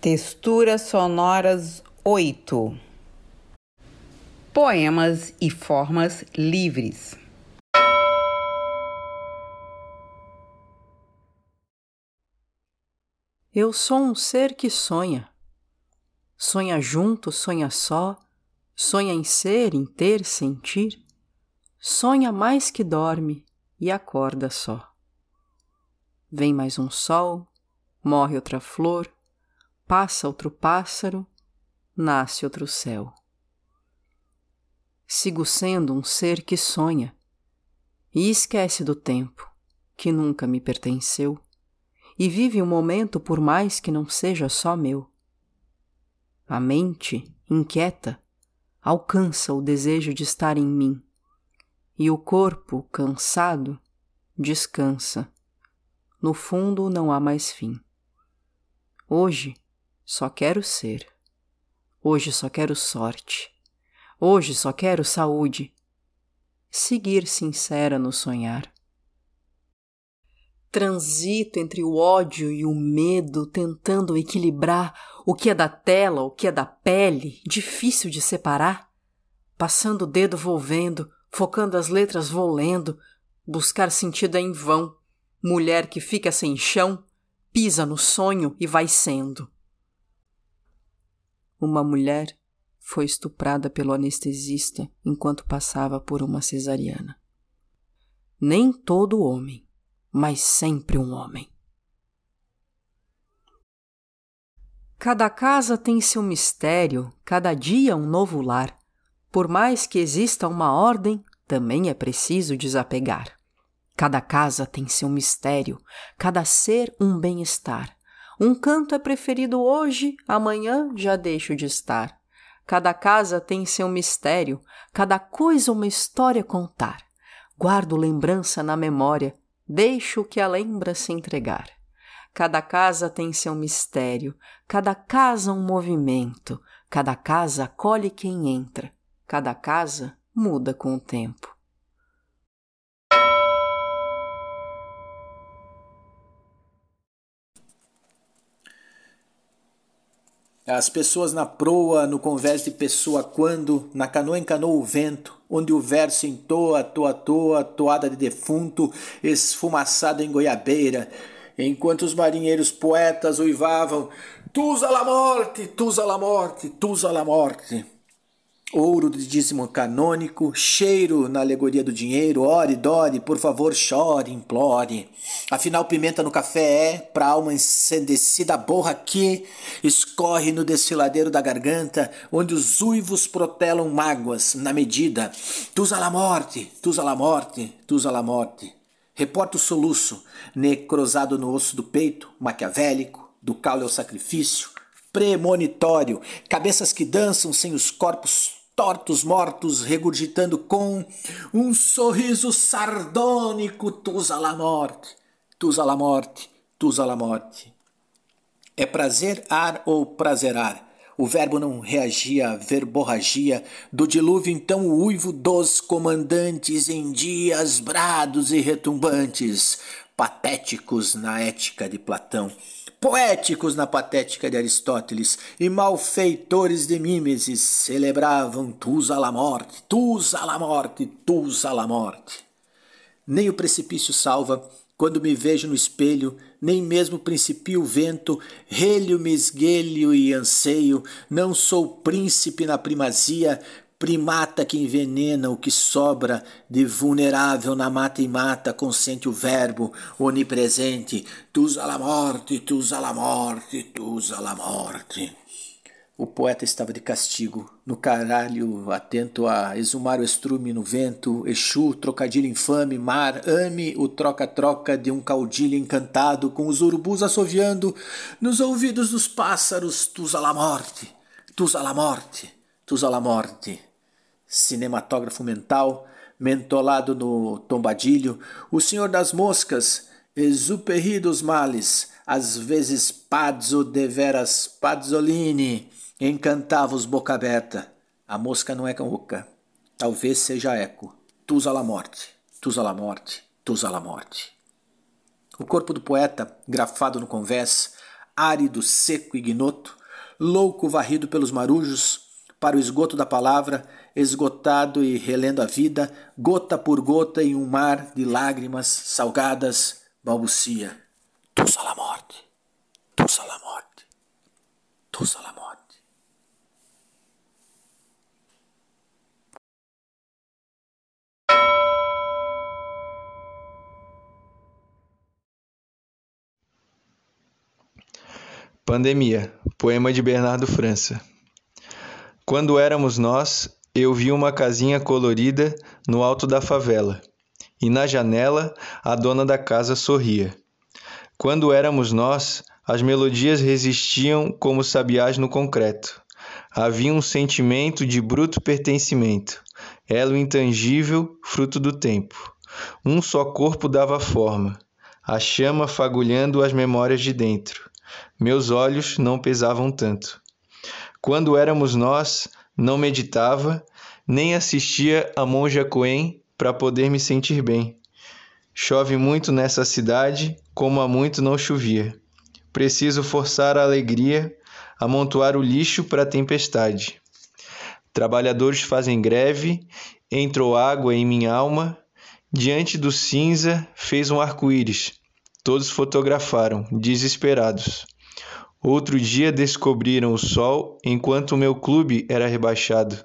Texturas sonoras 8 Poemas e formas livres. Eu sou um ser que sonha. Sonha junto, sonha só, sonha em ser, em ter, sentir. Sonha mais que dorme e acorda só. Vem mais um sol, morre outra flor, passa outro pássaro, nasce outro céu. Sigo sendo um ser que sonha e esquece do tempo que nunca me pertenceu e vive um momento por mais que não seja só meu. A mente, inquieta, alcança o desejo de estar em mim e o corpo, cansado, descansa. No fundo não há mais fim. Hoje só quero ser. Hoje só quero sorte. Hoje só quero saúde. Seguir sincera no sonhar. Transito entre o ódio e o medo, tentando equilibrar o que é da tela, o que é da pele, difícil de separar. Passando o dedo vou vendo, focando as letras vou lendo, buscar sentido é em vão. Mulher que fica sem chão, pisa no sonho e vai sendo. Uma mulher foi estuprada pelo anestesista enquanto passava por uma cesariana. Nem todo homem, mas sempre um homem. Cada casa tem seu mistério, cada dia um novo lar. Por mais que exista uma ordem, também é preciso desapegar. Cada casa tem seu mistério, cada ser um bem-estar. Um canto é preferido hoje, amanhã já deixo de estar. Cada casa tem seu mistério, cada coisa uma história contar. Guardo lembrança na memória, deixo que a lembra se entregar. Cada casa tem seu mistério, cada casa um movimento, cada casa acolhe quem entra, cada casa muda com o tempo. As pessoas na proa, no convés de pessoa quando, na canoa encanou o vento, onde o verso entoa, toa, toa, toada de defunto, esfumaçado em goiabeira, enquanto os marinheiros poetas uivavam, Tusa la morte, tusa la morte, tusa la morte ouro de dízimo canônico, cheiro na alegoria do dinheiro, ore, dore, por favor, chore, implore. Afinal, pimenta no café é, pra alma ensandecida, borra que escorre no desfiladeiro da garganta, onde os uivos protelam mágoas na medida. Tusa la morte, tusa la morte, tusa la morte. Reporta o soluço, necrosado no osso do peito, maquiavélico, do caule ao sacrifício, premonitório, cabeças que dançam sem os corpos tortos mortos regurgitando com um sorriso sardônico tus a la morte, tus a la morte, tus a la morte. É prazer ar ou prazerar? O verbo não reagia à verborragia do dilúvio, então o uivo dos comandantes em dias brados e retumbantes, patéticos na ética de Platão poéticos na patética de Aristóteles e malfeitores de Mimesis celebravam tus a la morte, tus a la morte, tus a la morte. Nem o precipício salva, quando me vejo no espelho, nem mesmo principio o vento, relho-me esguelho e anseio, não sou príncipe na primazia, primata que envenena o que sobra de vulnerável na mata e mata, consente o verbo onipresente, tus a la morte, tus a la morte, tus a la morte. O poeta estava de castigo, no caralho, atento a exumar o estrume no vento, Exu, trocadilho infame, mar, ame o troca-troca de um caudilho encantado, com os urubus assoviando nos ouvidos dos pássaros, tus a la morte, tus a la morte, tus a la morte cinematógrafo mental, mentolado no tombadilho, o senhor das moscas, Exuperri dos males, às vezes pazzo deveras pazzolini, encantava-os boca aberta. A mosca não é oca, talvez seja eco. Tusa la morte, tusa la morte, tusa la morte. O corpo do poeta, grafado no convés, árido, seco, ignoto, louco varrido pelos marujos, para o esgoto da palavra, esgotado e relendo a vida, gota por gota em um mar de lágrimas salgadas, balbucia: Tu só la morte, tu só la morte, tu só la morte. Pandemia, poema de Bernardo França. Quando éramos nós, eu vi uma casinha colorida no alto da favela, e na janela a dona da casa sorria. Quando éramos nós, as melodias resistiam como sabiás no concreto. Havia um sentimento de bruto pertencimento, elo intangível, fruto do tempo. Um só corpo dava forma, a chama fagulhando as memórias de dentro meus olhos não pesavam tanto. Quando éramos nós, não meditava, nem assistia a monja Coen para poder me sentir bem. Chove muito nessa cidade, como há muito não chovia. Preciso forçar a alegria, amontoar o lixo para a tempestade. Trabalhadores fazem greve, entrou água em minha alma, diante do cinza fez um arco-íris. Todos fotografaram, desesperados. Outro dia descobriram o sol enquanto o meu clube era rebaixado.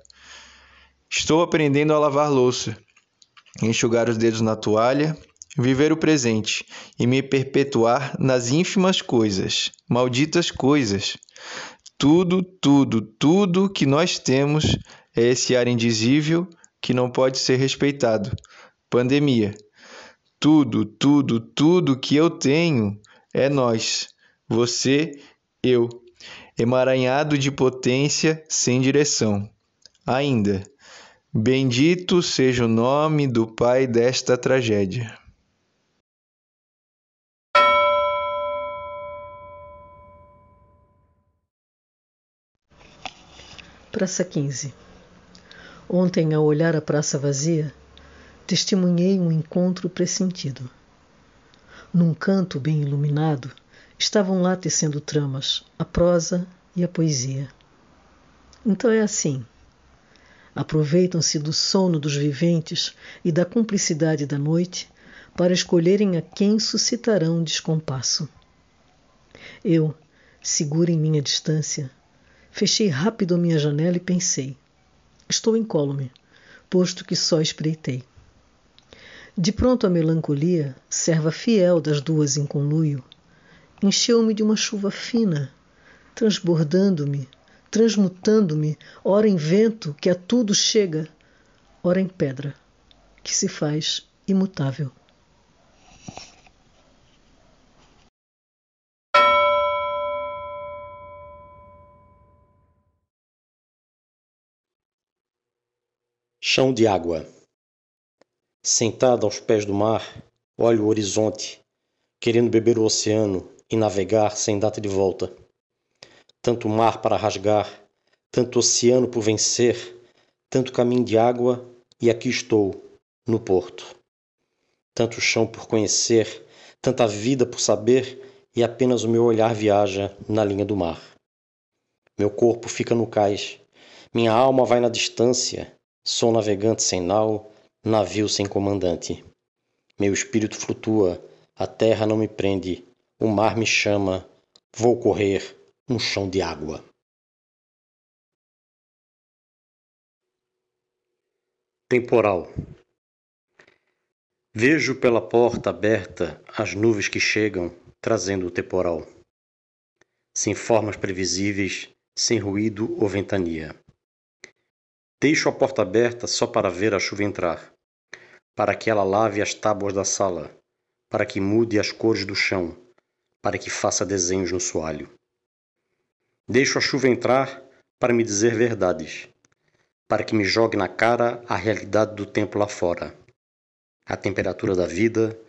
Estou aprendendo a lavar louça, enxugar os dedos na toalha, viver o presente e me perpetuar nas ínfimas coisas, malditas coisas. Tudo, tudo, tudo que nós temos é esse ar indizível que não pode ser respeitado. Pandemia. Tudo, tudo, tudo que eu tenho é nós, você eu, emaranhado de potência sem direção. Ainda, bendito seja o nome do pai desta tragédia. Praça 15 Ontem, ao olhar a praça vazia, testemunhei um encontro pressentido. Num canto bem iluminado, estavam lá tecendo tramas, a prosa e a poesia. Então é assim. Aproveitam-se do sono dos viventes e da cumplicidade da noite para escolherem a quem suscitarão descompasso. Eu, segura em minha distância, fechei rápido a minha janela e pensei: estou incólume, posto que só espreitei. De pronto a melancolia, serva fiel das duas em conluio, encheu-me de uma chuva fina, transbordando-me, transmutando-me, ora em vento que a tudo chega, ora em pedra que se faz imutável. Chão de água. Sentado aos pés do mar, olho o horizonte, querendo beber o oceano e navegar sem data de volta. Tanto mar para rasgar, tanto oceano por vencer, tanto caminho de água, e aqui estou, no porto. Tanto chão por conhecer, tanta vida por saber, e apenas o meu olhar viaja na linha do mar. Meu corpo fica no cais, minha alma vai na distância, sou navegante sem nau, navio sem comandante. Meu espírito flutua, a terra não me prende, o mar me chama, vou correr um chão de água. Temporal. Vejo pela porta aberta as nuvens que chegam, trazendo o temporal. Sem formas previsíveis, sem ruído ou ventania. Deixo a porta aberta só para ver a chuva entrar, para que ela lave as tábuas da sala, para que mude as cores do chão, para que faça desenhos no soalho. Deixo a chuva entrar para me dizer verdades, para que me jogue na cara a realidade do tempo lá fora, a temperatura da vida,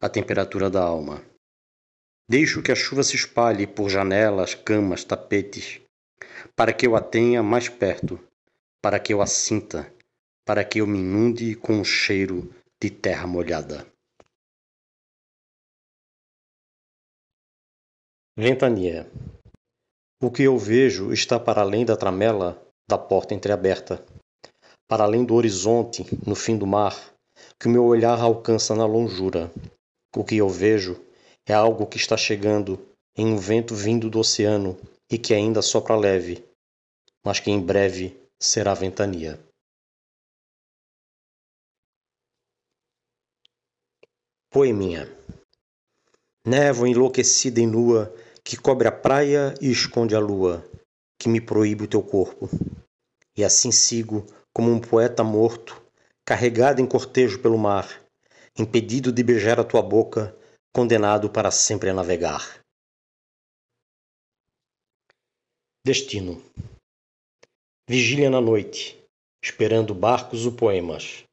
a temperatura da alma. Deixo que a chuva se espalhe por janelas, camas, tapetes, para que eu a tenha mais perto, para que eu a sinta, para que eu me inunde com o cheiro de terra molhada. Ventania. O que eu vejo está para além da tramela da porta entreaberta, para além do horizonte, no fim do mar, que o meu olhar alcança na longura. O que eu vejo é algo que está chegando em um vento vindo do oceano e que ainda sopra leve, mas que em breve será ventania. Poeminha. Névoa enlouquecida e nua que cobre a praia e esconde a lua, que me proíbe o teu corpo. E assim sigo, como um poeta morto, carregado em cortejo pelo mar, impedido de beijar a tua boca, condenado para sempre a navegar. Destino. Vigília na noite, esperando barcos ou poemas.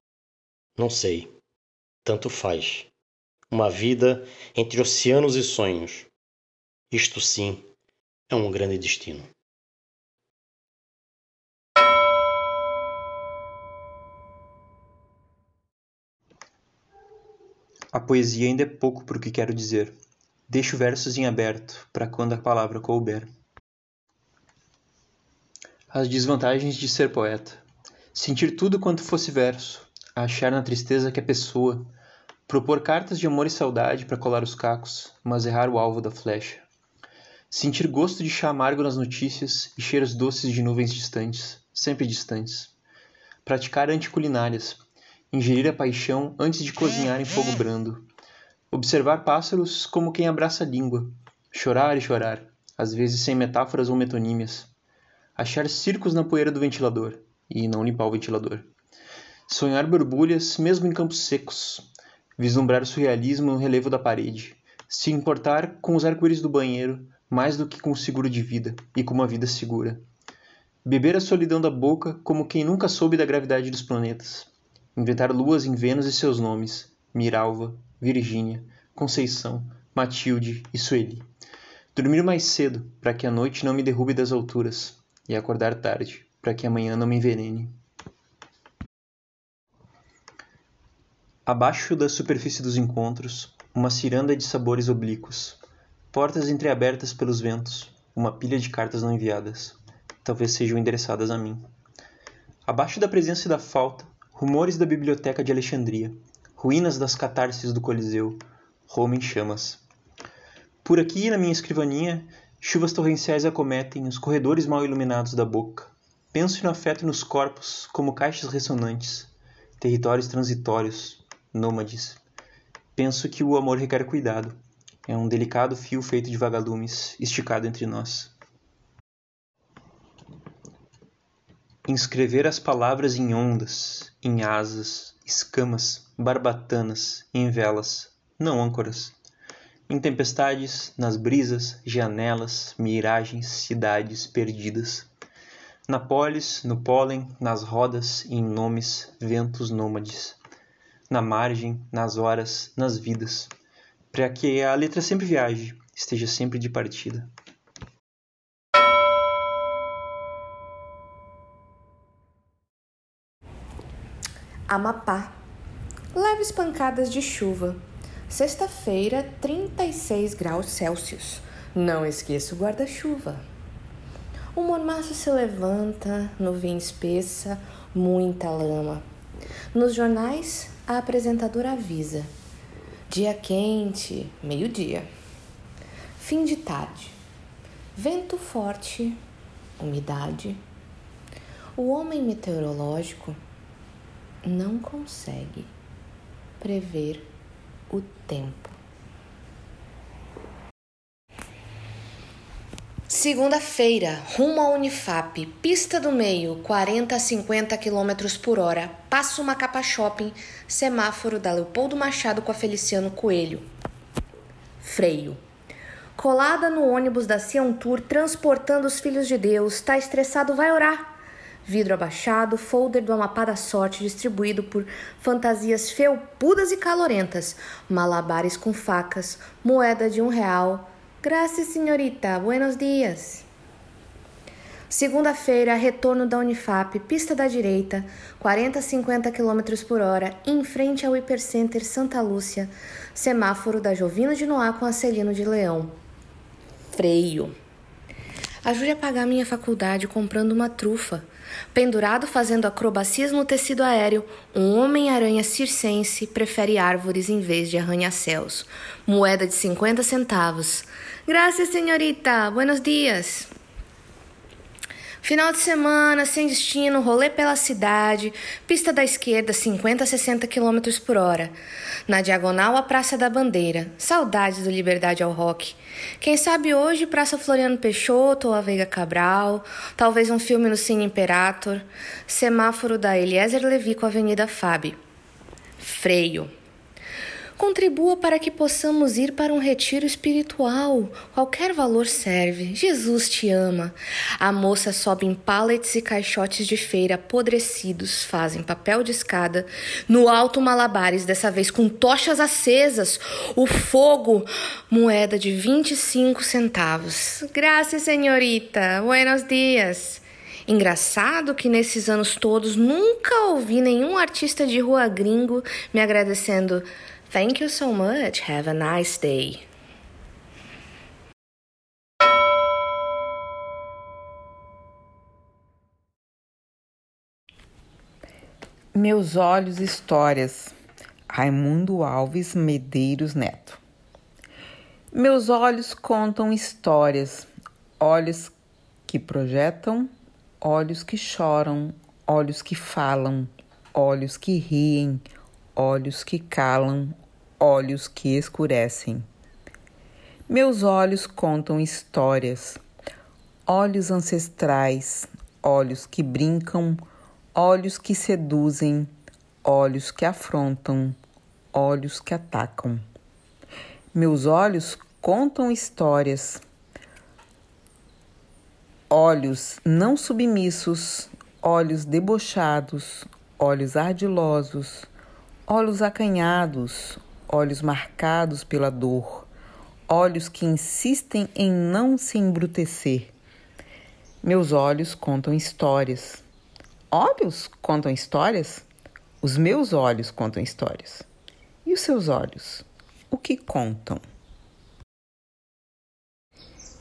Não sei. Tanto faz. Uma vida entre oceanos e sonhos isto sim é um grande destino. A poesia ainda é pouco para o que quero dizer. Deixo versos em aberto para quando a palavra couber. As desvantagens de ser poeta. Sentir tudo quanto fosse verso, achar na tristeza que é pessoa, propor cartas de amor e saudade para colar os cacos, mas errar o alvo da flecha. Sentir gosto de chá amargo nas notícias e cheiros doces de nuvens distantes, sempre distantes. Praticar anticulinárias. Ingerir a paixão antes de cozinhar em fogo brando. Observar pássaros como quem abraça a língua. Chorar e chorar, às vezes sem metáforas ou metonímias. Achar circos na poeira do ventilador e não limpar o ventilador. Sonhar borbulhas mesmo em campos secos. Vislumbrar surrealismo no relevo da parede. Se importar com os arco-íris do banheiro mais do que com seguro de vida e com uma vida segura. Beber a solidão da boca como quem nunca soube da gravidade dos planetas. Inventar luas em Vênus e seus nomes: Miralva, Virgínia, Conceição, Matilde e Sueli. Dormir mais cedo, para que a noite não me derrube das alturas, e acordar tarde, para que amanhã não me envenene. Abaixo da superfície dos encontros, uma ciranda de sabores oblíquos, Portas entreabertas pelos ventos, uma pilha de cartas não enviadas. Talvez sejam endereçadas a mim. Abaixo da presença e da falta, rumores da biblioteca de Alexandria, ruínas das catarses do Coliseu, Roma em chamas. Por aqui, na minha escrivaninha, chuvas torrenciais acometem os corredores mal iluminados da boca. Penso no afeto e nos corpos como caixas ressonantes, territórios transitórios, nômades. Penso que o amor requer cuidado é um delicado fio feito de vagalumes, esticado entre nós. Inscrever as palavras em ondas, em asas, escamas, barbatanas, em velas, não âncoras. Em tempestades, nas brisas, janelas, miragens, cidades perdidas. Na polis, no pólen, nas rodas, em nomes, ventos nômades. Na margem, nas horas, nas vidas para que a letra sempre viaje, esteja sempre de partida. Amapá. Leves pancadas de chuva. Sexta-feira, 36 graus Celsius. Não esqueça o guarda-chuva. O mormaço se levanta, nuvem espessa, muita lama. Nos jornais, a apresentadora avisa Dia quente, meio-dia. Fim de tarde. Vento forte, umidade. O homem meteorológico não consegue prever o tempo. Segunda-feira, rumo à Unifap, pista do meio, 40 a 50 km por hora, passo Macapa Shopping, semáforo da Leopoldo Machado com a Feliciano Coelho. Freio. Colada no ônibus da Cian Tour, transportando os filhos de Deus, tá estressado, vai orar. Vidro abaixado, folder do Amapá da Sorte distribuído por fantasias felpudas e calorentas, malabares com facas, moeda de um real, Graças, senhorita. Buenos dias. Segunda-feira, retorno da Unifap, pista da direita, 40 a 50 km por hora, em frente ao Hipercenter Santa Lúcia, semáforo da Jovino de Noá com a Celino de Leão. freio. Ajude a pagar minha faculdade comprando uma trufa. Pendurado fazendo acrobacias no tecido aéreo, um homem-aranha circense prefere árvores em vez de arranha-céus. Moeda de 50 centavos. Graças, senhorita. Buenos dias. Final de semana, sem destino, rolê pela cidade, pista da esquerda, 50 a 60 km por hora. Na diagonal, a Praça da Bandeira. Saudades do Liberdade ao Rock. Quem sabe hoje, Praça Floriano Peixoto ou a Veiga Cabral. Talvez um filme no Cine Imperator. Semáforo da Eliezer Levi com a Avenida Fab. Freio. Contribua para que possamos ir para um retiro espiritual. Qualquer valor serve. Jesus te ama. A moça sobe em pallets e caixotes de feira apodrecidos, fazem papel de escada. No alto, malabares, dessa vez com tochas acesas. O fogo, moeda de 25 centavos. Graças, senhorita. Buenos dias. Engraçado que nesses anos todos nunca ouvi nenhum artista de rua gringo me agradecendo. Thank you so much. Have a nice day. Meus olhos histórias. Raimundo Alves Medeiros Neto. Meus olhos contam histórias, olhos que projetam, olhos que choram, olhos que falam, olhos que riem, olhos que calam, olhos que escurecem. Meus olhos contam histórias, olhos ancestrais, olhos que brincam, olhos que seduzem, olhos que afrontam, olhos que atacam. Meus olhos contam histórias, olhos não submissos, olhos debochados, olhos ardilosos, olhos acanhados, olhos marcados pela dor, olhos que insistem em não se embrutecer. Meus olhos contam histórias. Olhos contam histórias? Os meus olhos contam histórias. E os seus olhos? O que contam?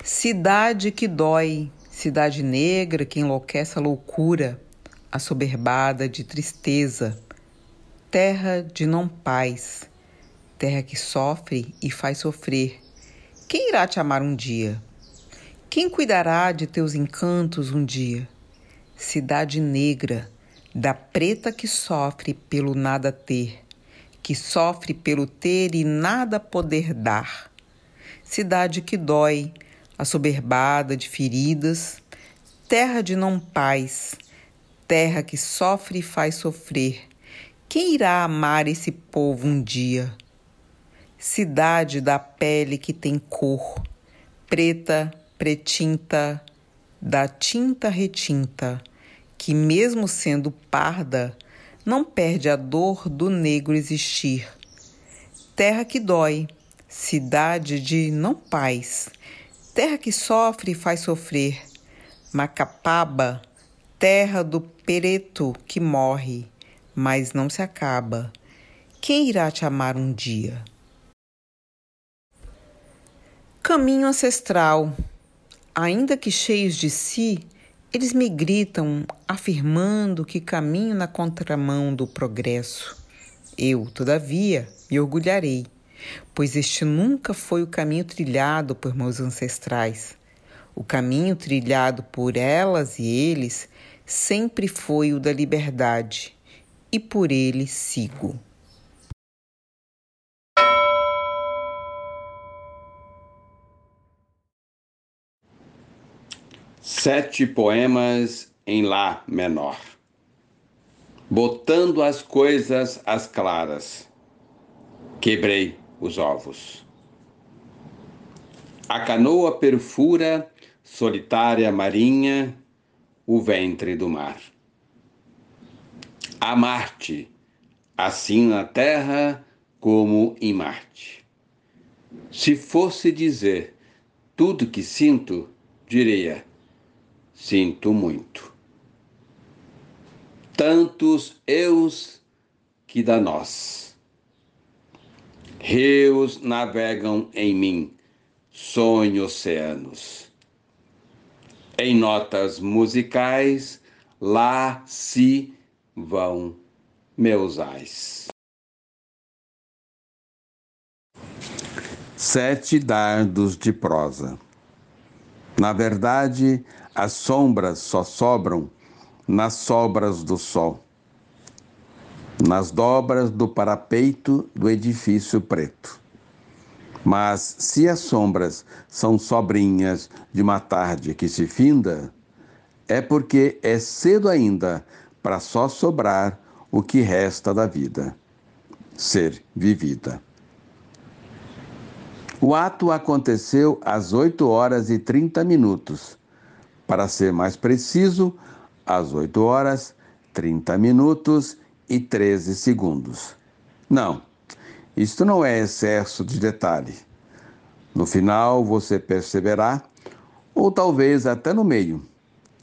Cidade que dói, cidade negra que enlouquece a loucura, assoberbada de tristeza terra de não paz, terra que sofre e faz sofrer. Quem irá te amar um dia? Quem cuidará de teus encantos um dia? Cidade negra, da preta que sofre pelo nada ter, que sofre pelo ter e nada poder dar. Cidade que dói, assoberbada de feridas, terra de não paz, terra que sofre e faz sofrer quem irá amar esse povo um dia? Cidade da pele que tem cor, preta, pretinta, da tinta retinta, que mesmo sendo parda, não perde a dor do negro existir. Terra que dói, cidade de não paz, terra que sofre e faz sofrer. Macapaba, terra do preto que morre mas não se acaba. Quem irá te amar um dia? Caminho ancestral. Ainda que cheios de si, eles me gritam, afirmando que caminho na contramão do progresso. Eu, todavia, me orgulharei, pois este nunca foi o caminho trilhado por meus ancestrais. O caminho trilhado por elas e eles sempre foi o da liberdade e por ele sigo. Sete poemas em Lá menor. Botando as coisas às claras, quebrei os ovos. A canoa perfura, solitária marinha, o ventre do mar a Marte, assim na Terra como em Marte. Se fosse dizer tudo que sinto, diria: sinto muito. Tantos eus que da nós. Rios navegam em mim, sonho oceanos. Em notas musicais, lá se vão meus ais. Sete dardos de prosa. Na verdade, as sombras só sobram nas sobras do sol, nas dobras do parapeito do edifício preto. Mas se as sombras são sobrinhas de uma tarde que se finda, é porque é cedo ainda para só sobrar o que resta da vida, ser vivida. O ato aconteceu às 8 horas e 30 minutos. Para ser mais preciso, às 8 horas, 30 minutos e 13 segundos. Não, isto não é excesso de detalhe. No final você perceberá, ou talvez até no meio,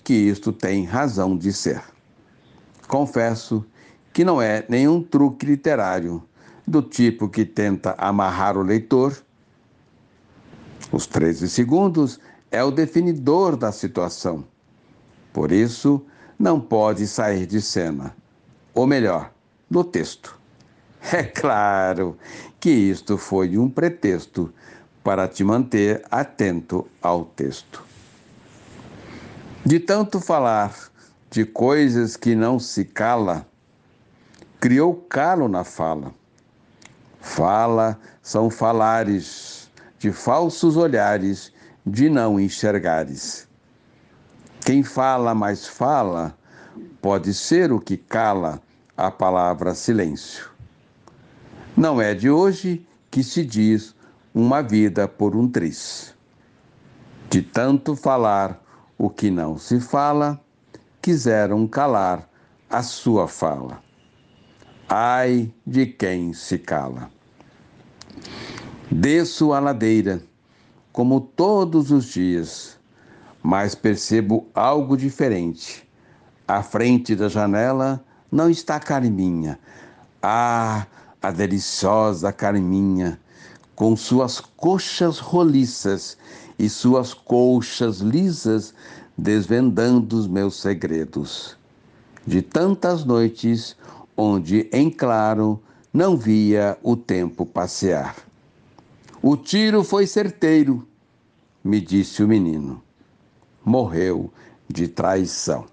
que isto tem razão de ser. Confesso que não é nenhum truque literário do tipo que tenta amarrar o leitor os 13 segundos é o definidor da situação. Por isso, não pode sair de cena. Ou melhor, do texto. É claro que isto foi um pretexto para te manter atento ao texto. De tanto falar de coisas que não se cala, criou calo na fala. Fala são falares de falsos olhares, de não enxergares. Quem fala mais fala, pode ser o que cala a palavra silêncio. Não é de hoje que se diz uma vida por um triz. De tanto falar o que não se fala, quiseram calar a sua fala. Ai de quem se cala. Desço a ladeira, como todos os dias, mas percebo algo diferente. À frente da janela não está Carminha. Ah, a deliciosa Carminha, com suas coxas roliças e suas colchas lisas, desvendando os meus segredos. De tantas noites onde, em claro, não via o tempo passear. O tiro foi certeiro, me disse o menino. Morreu de traição.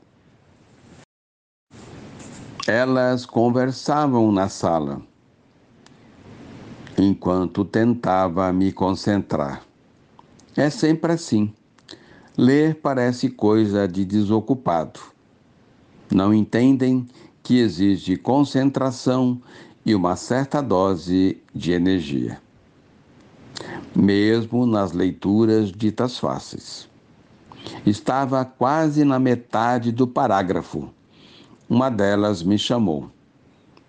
Elas conversavam na sala, enquanto tentava me concentrar. É sempre assim. Ler parece coisa de desocupado. Não entendem que exige concentração e uma certa dose de energia mesmo nas leituras ditas fáceis. Estava quase na metade do parágrafo. Uma delas me chamou.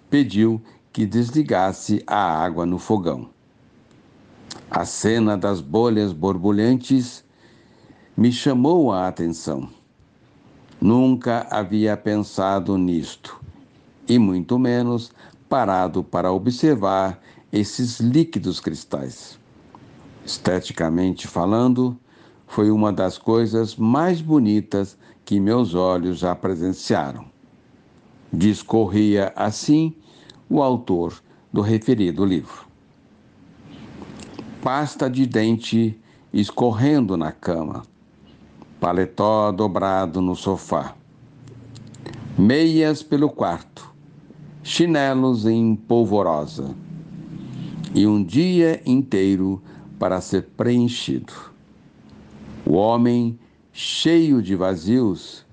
Pediu que desligasse a água no fogão. A cena das bolhas borbulhantes me chamou a atenção. Nunca havia pensado nisto, e muito menos parado para observar esses líquidos cristais esteticamente falando, foi uma das coisas mais bonitas que meus olhos já presenciaram. Discorria assim o autor do referido livro. Pasta de dente escorrendo na cama, paletó dobrado no sofá, meias pelo quarto, chinelos em polvorosa, e um dia inteiro para ser preenchido. O homem, cheio de vazios,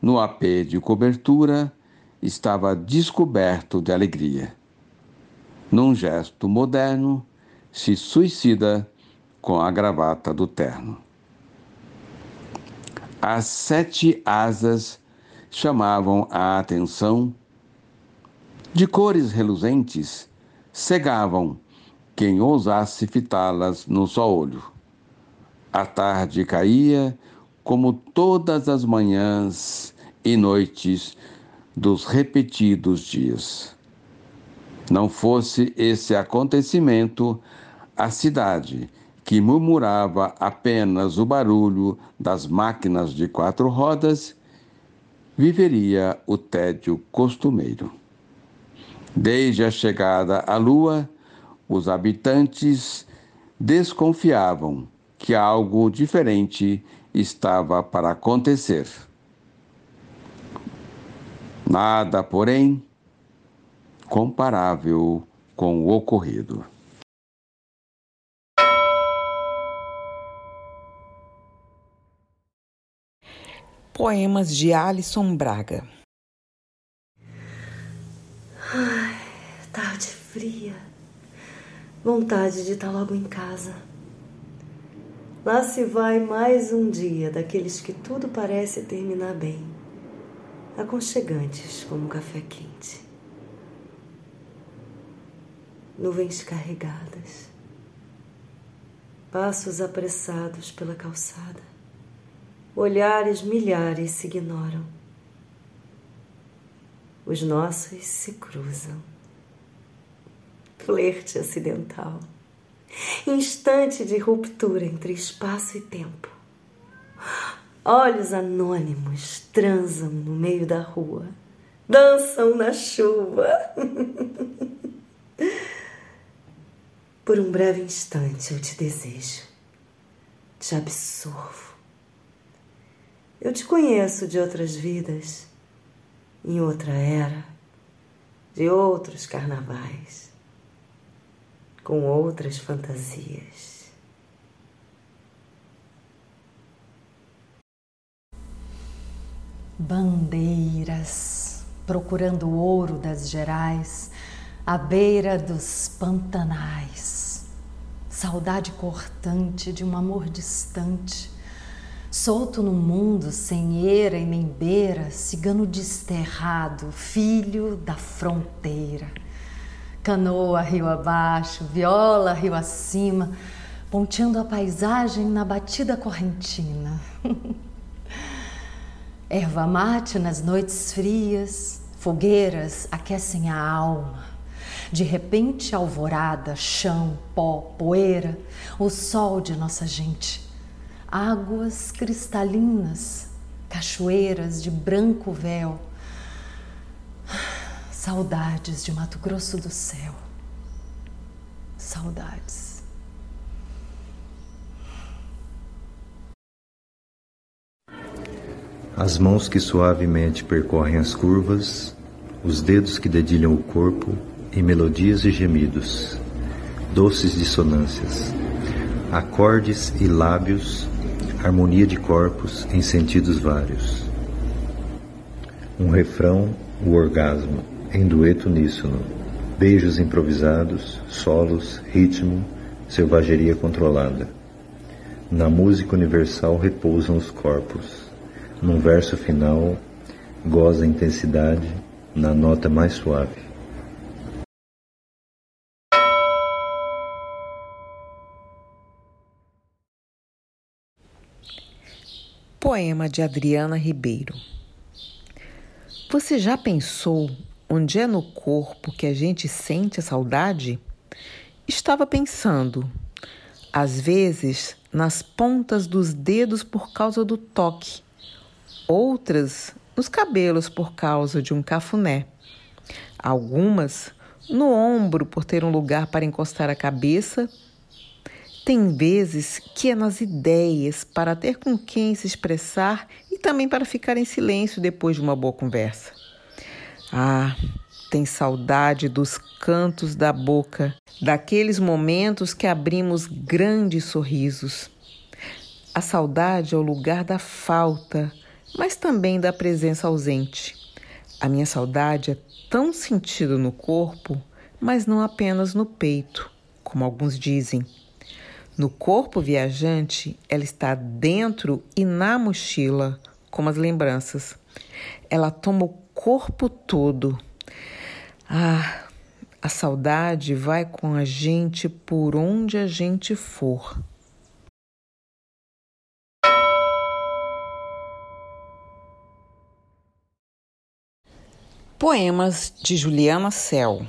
no apê de cobertura, estava descoberto de alegria. Num gesto moderno, se suicida com a gravata do terno. As sete asas chamavam a atenção. De cores reluzentes, cegavam quem ousasse fitá-las no só olho. A tarde caía, como todas as manhãs e noites dos repetidos dias. Não fosse esse acontecimento, a cidade, que murmurava apenas o barulho das máquinas de quatro rodas, viveria o tédio costumeiro. Desde a chegada à Lua, os habitantes desconfiavam que algo diferente estava para acontecer. Nada, porém, comparável com o ocorrido. Poemas de Alisson Braga. Ai, tarde fria. Vontade de estar logo em casa. Lá se vai mais um dia daqueles que tudo parece terminar bem, aconchegantes como café quente. Nuvens carregadas, passos apressados pela calçada, olhares milhares se ignoram, os nossos se cruzam. Flerte acidental instante de ruptura entre espaço e tempo. Olhos anônimos transam no meio da rua, dançam na chuva. Por um breve instante eu te desejo, te absorvo. Eu te conheço de outras vidas, em outra era, de outros carnavais com outras fantasias. Bandeiras procurando o ouro das gerais à beira dos pantanais. Saudade cortante de um amor distante, solto no mundo sem eira e nem beira, cigano desterrado, filho da fronteira Canoa rio abaixo, viola rio acima, ponteando a paisagem na batida correntina. Erva mate nas noites frias, fogueiras aquecem a alma. De repente, alvorada, chão, pó, poeira, o sol de nossa gente. Águas cristalinas, cachoeiras de branco véu Saudades de Mato Grosso do céu. Saudades. As mãos que suavemente percorrem as curvas, os dedos que dedilham o corpo em melodias e gemidos, doces dissonâncias, acordes e lábios, harmonia de corpos em sentidos vários. Um refrão, o orgasmo em dueto uníssono, beijos improvisados, solos, ritmo, selvageria controlada. Na música universal repousam os corpos. Num verso final, goza a intensidade na nota mais suave. Poema de Adriana Ribeiro. Você já pensou onde é no corpo que a gente sente a saudade? Estava pensando, às vezes nas pontas dos dedos por causa do toque, outras nos cabelos por causa de um cafuné, algumas no ombro por ter um lugar para encostar a cabeça. Tem vezes que é nas ideias para ter com quem se expressar e também para ficar em silêncio depois de uma boa conversa. Ah, tem saudade dos cantos da boca, daqueles momentos que abrimos grandes sorrisos. A saudade é o lugar da falta, mas também da presença ausente. A minha saudade é tão sentida no corpo, mas não apenas no peito, como alguns dizem. No corpo viajante, ela está dentro e na mochila, como as lembranças. Ela toma o corpo todo. Ah, a saudade vai com a gente por onde a gente for. Poemas de Juliana Cel.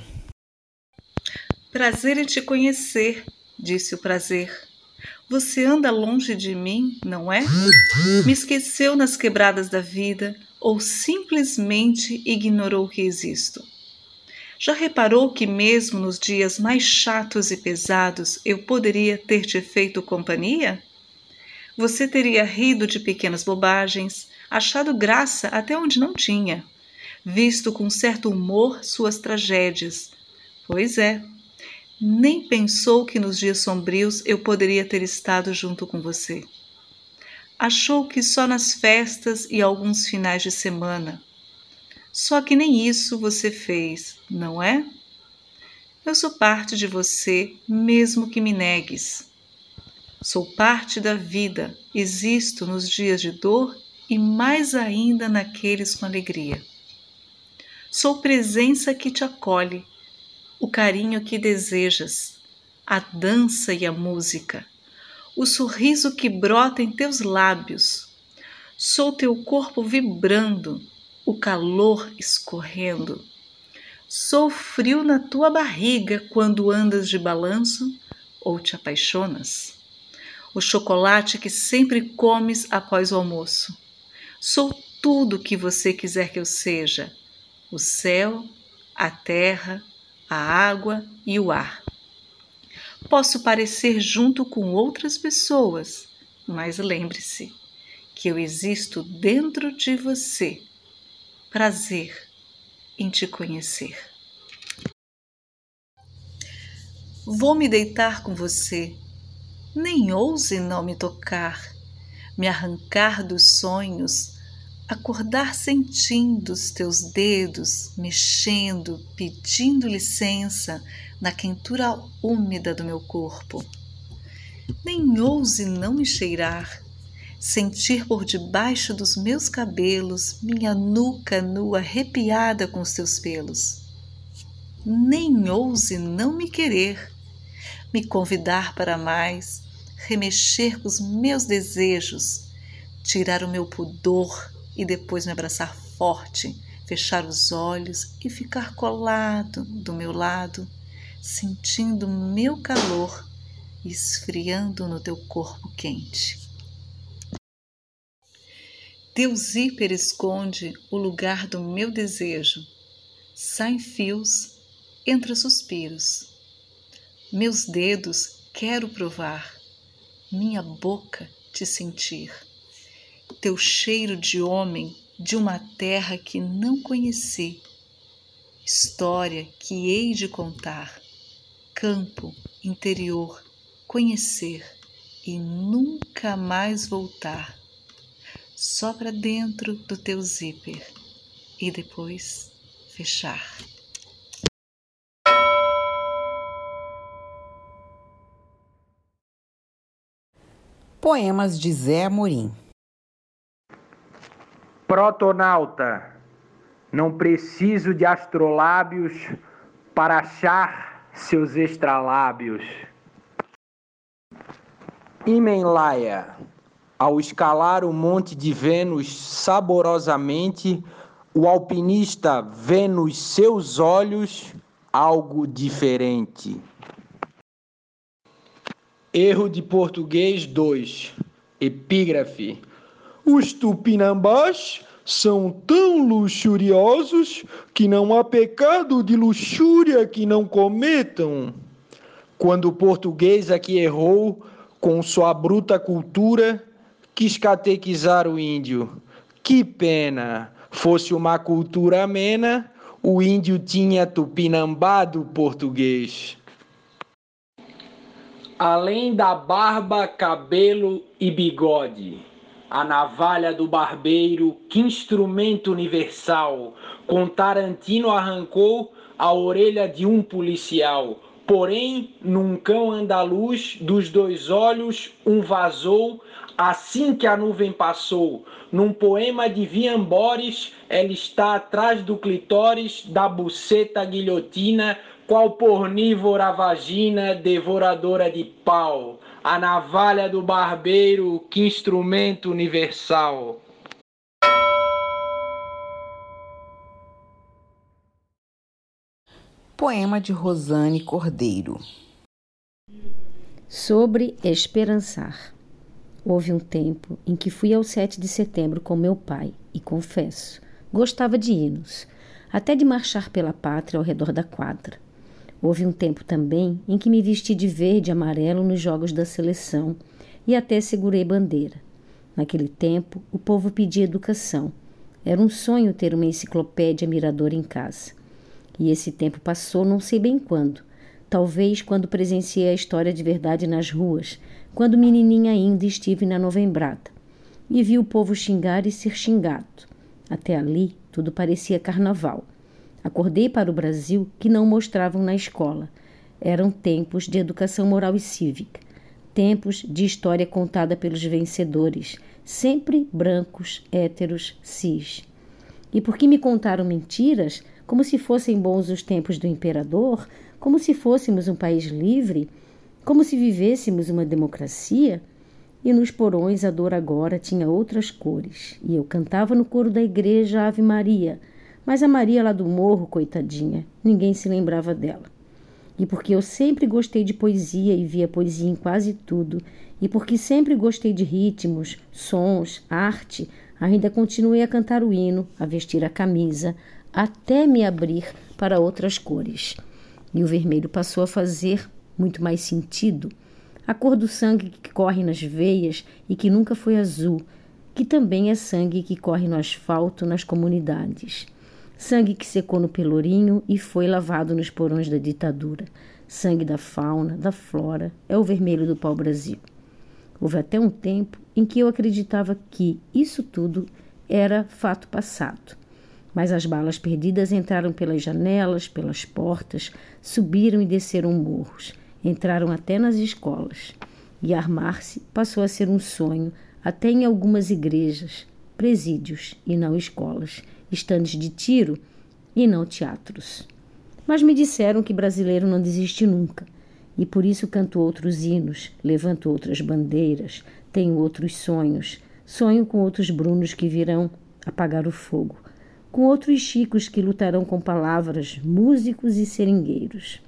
Prazer em te conhecer, disse o prazer. Você anda longe de mim, não é? Me esqueceu nas quebradas da vida ou simplesmente ignorou que existo? Já reparou que, mesmo nos dias mais chatos e pesados, eu poderia ter te feito companhia? Você teria rido de pequenas bobagens, achado graça até onde não tinha, visto com certo humor suas tragédias. Pois é, nem pensou que nos dias sombrios eu poderia ter estado junto com você. Achou que só nas festas e alguns finais de semana. Só que nem isso você fez, não é? Eu sou parte de você, mesmo que me negues. Sou parte da vida, existo nos dias de dor e mais ainda naqueles com alegria. Sou presença que te acolhe, o carinho que desejas, a dança e a música, o sorriso que brota em teus lábios. Sou teu corpo vibrando, o calor escorrendo. Sou frio na tua barriga quando andas de balanço ou te apaixonas. O chocolate que sempre comes após o almoço. Sou tudo o que você quiser que eu seja: o céu, a terra, a água e o ar. Posso parecer junto com outras pessoas, mas lembre-se que eu existo dentro de você. Prazer em te conhecer. Vou me deitar com você, nem ouse não me tocar, me arrancar dos sonhos acordar sentindo os teus dedos mexendo, pedindo licença na quentura úmida do meu corpo. Nem ouse não me cheirar, sentir por debaixo dos meus cabelos minha nuca nua arrepiada com os teus pelos. Nem ouse não me querer, me convidar para mais, remexer com os meus desejos, tirar o meu pudor e depois me abraçar forte, fechar os olhos e ficar colado do meu lado, sentindo meu calor esfriando no teu corpo quente. Teu zíper esconde o lugar do meu desejo. Saem fios, entra suspiros. Meus dedos quero provar, minha boca te sentir teu cheiro de homem de uma terra que não conheci, história que hei de contar, campo, interior, conhecer e nunca mais voltar, só para dentro do teu zíper e depois fechar. Poemas de Zé Amorim Protonauta, não preciso de astrolábios para achar seus extralábios. Imenlaia, ao escalar o monte de Vênus saborosamente, o alpinista vê nos seus olhos algo diferente. Erro de português 2. Epígrafe. Os tupinambás são tão luxuriosos que não há pecado de luxúria que não cometam. Quando o português aqui errou, com sua bruta cultura, quis catequizar o índio. Que pena! Fosse uma cultura amena, o índio tinha tupinambado português. Além da barba, cabelo e bigode a navalha do barbeiro, que instrumento universal, com Tarantino arrancou a orelha de um policial. Porém, num cão andaluz, dos dois olhos, um vazou, assim que a nuvem passou. Num poema de Viambores, ela está atrás do clitóris, da buceta guilhotina, qual pornívora vagina, devoradora de pau a navalha do barbeiro, que instrumento universal. Poema de Rosane Cordeiro. Sobre esperançar. Houve um tempo em que fui ao 7 de setembro com meu pai e confesso, gostava de hinos, até de marchar pela pátria ao redor da quadra. Houve um tempo também em que me vesti de verde e amarelo nos jogos da seleção e até segurei bandeira. Naquele tempo, o povo pedia educação. Era um sonho ter uma enciclopédia mirador em casa. E esse tempo passou, não sei bem quando. Talvez quando presenciei a história de verdade nas ruas, quando menininha ainda estive na novembrada. E vi o povo xingar e ser xingado. Até ali, tudo parecia carnaval. Acordei para o Brasil que não mostravam na escola. Eram tempos de educação moral e cívica, tempos de história contada pelos vencedores, sempre brancos, héteros, cis. E porque me contaram mentiras, como se fossem bons os tempos do imperador, como se fôssemos um país livre, como se vivêssemos uma democracia, e nos porões a dor agora tinha outras cores, e eu cantava no coro da igreja Ave Maria mas a Maria lá do morro, coitadinha, ninguém se lembrava dela. E porque eu sempre gostei de poesia e via poesia em quase tudo, e porque sempre gostei de ritmos, sons, arte, ainda continuei a cantar o hino, a vestir a camisa, até me abrir para outras cores. E o vermelho passou a fazer muito mais sentido. A cor do sangue que corre nas veias e que nunca foi azul, que também é sangue que corre no asfalto nas comunidades sangue que secou no pelourinho e foi lavado nos porões da ditadura. Sangue da fauna, da flora, é o vermelho do pau-brasil. Houve até um tempo em que eu acreditava que isso tudo era fato passado. Mas as balas perdidas entraram pelas janelas, pelas portas, subiram e desceram morros, entraram até nas escolas. E armar-se passou a ser um sonho, até em algumas igrejas, presídios e não escolas estandes de tiro e não teatros. Mas me disseram que brasileiro não desiste nunca, e por isso canto outros hinos, levanto outras bandeiras, tenho outros sonhos, sonho com outros Brunos que virão apagar o fogo, com outros Chicos que lutarão com palavras, músicos e seringueiros.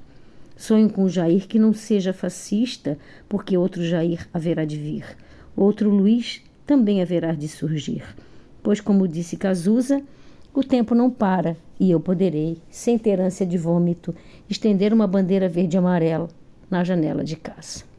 Sonho com o Jair que não seja fascista, porque outro Jair haverá de vir, outro Luiz também haverá de surgir. Pois, como disse Cazuza, o tempo não para e eu poderei, sem ter ânsia de vômito, estender uma bandeira verde e amarela na janela de casa.